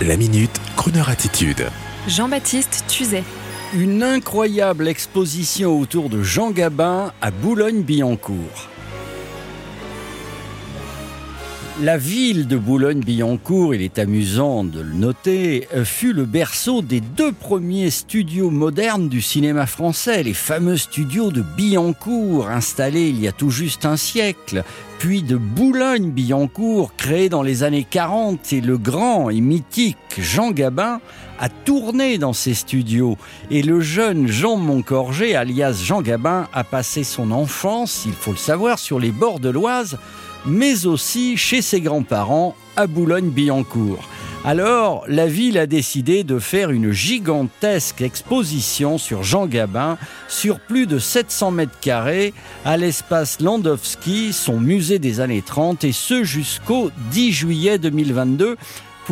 La minute, Kroneur attitude. Jean-Baptiste Tuzet. Une incroyable exposition autour de Jean Gabin à Boulogne-Billancourt. La ville de Boulogne-Billancourt, il est amusant de le noter, fut le berceau des deux premiers studios modernes du cinéma français, les fameux studios de Billancourt, installés il y a tout juste un siècle, puis de Boulogne-Billancourt, créé dans les années 40, et le grand et mythique Jean Gabin a tourné dans ces studios, et le jeune Jean Moncorgé, alias Jean Gabin, a passé son enfance, il faut le savoir, sur les bords de l'Oise, mais aussi chez ses grands-parents à Boulogne-Billancourt. Alors, la ville a décidé de faire une gigantesque exposition sur Jean Gabin sur plus de 700 mètres carrés à l'espace Landowski, son musée des années 30, et ce jusqu'au 10 juillet 2022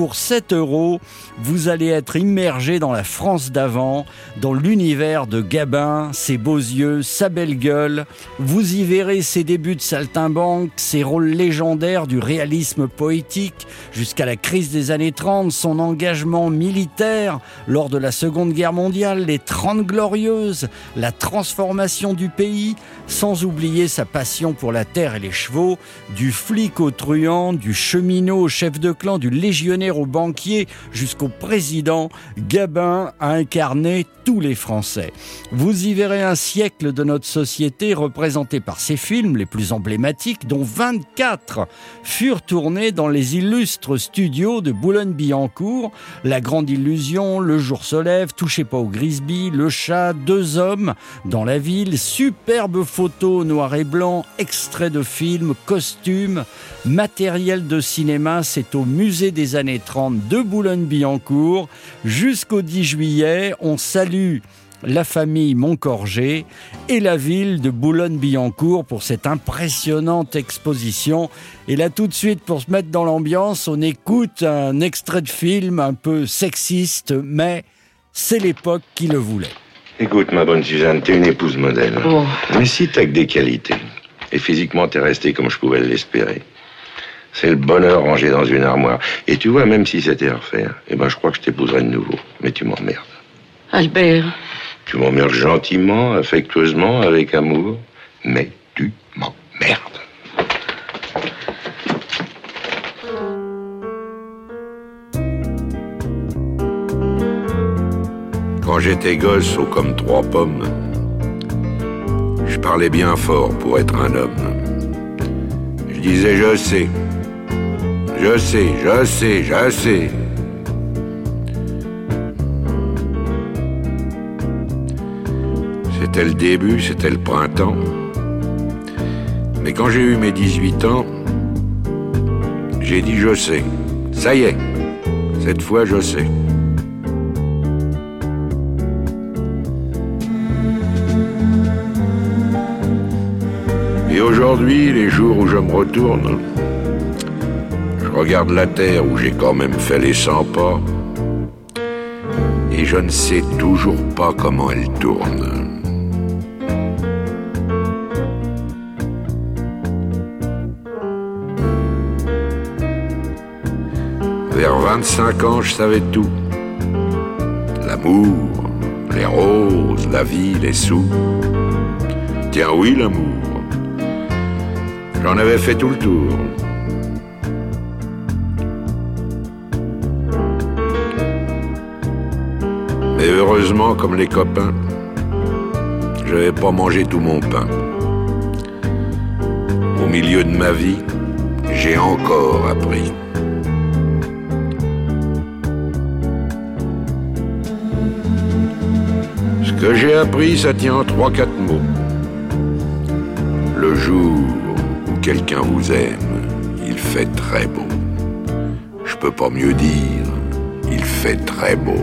pour 7 euros, vous allez être immergé dans la France d'avant, dans l'univers de Gabin, ses beaux yeux, sa belle gueule. Vous y verrez ses débuts de saltimbanque, ses rôles légendaires du réalisme poétique jusqu'à la crise des années 30, son engagement militaire lors de la Seconde Guerre mondiale, les 30 glorieuses, la transformation du pays, sans oublier sa passion pour la terre et les chevaux, du flic au truand, du cheminot au chef de clan, du légionnaire au banquier jusqu'au président, Gabin a incarné tous les Français. Vous y verrez un siècle de notre société représenté par ses films les plus emblématiques, dont 24 furent tournés dans les illustres studios de Boulogne-Billancourt, La Grande Illusion, Le Jour se lève, Touchez pas au Grisby, Le Chat, Deux hommes dans la ville, superbes photos noir et blanc, extraits de films, costumes, matériel de cinéma, c'est au musée des années 30 de Boulogne-Billancourt. Jusqu'au 10 juillet, on salue la famille Moncorgé et la ville de Boulogne-Billancourt pour cette impressionnante exposition. Et là, tout de suite, pour se mettre dans l'ambiance, on écoute un extrait de film un peu sexiste, mais c'est l'époque qui le voulait. Écoute, ma bonne Suzanne, t'es une épouse modèle. Oh. Mais si t'as que des qualités, et physiquement t'es restée comme je pouvais l'espérer, c'est le bonheur rangé dans une armoire. Et tu vois, même si c'était à refaire, eh ben, je crois que je t'épouserais de nouveau. Mais tu m'emmerdes. Albert, Tu m'emmerdes gentiment, affectueusement, avec amour. Mais tu m'emmerdes. Quand j'étais gosse, haut comme trois pommes, je parlais bien fort pour être un homme. Je disais je sais, je sais, je sais, je sais. C'était le début, c'était le printemps. Mais quand j'ai eu mes 18 ans, j'ai dit je sais. Ça y est, cette fois je sais. Et aujourd'hui, les jours où je me retourne, regarde la terre où j'ai quand même fait les 100 pas, et je ne sais toujours pas comment elle tourne. Vers 25 ans, je savais tout. L'amour, les roses, la vie, les sous. Tiens oui, l'amour. J'en avais fait tout le tour. Mais heureusement, comme les copains, je n'avais pas mangé tout mon pain. Au milieu de ma vie, j'ai encore appris. Ce que j'ai appris, ça tient en trois, quatre mots. Le jour où quelqu'un vous aime, il fait très beau. Je peux pas mieux dire, il fait très beau.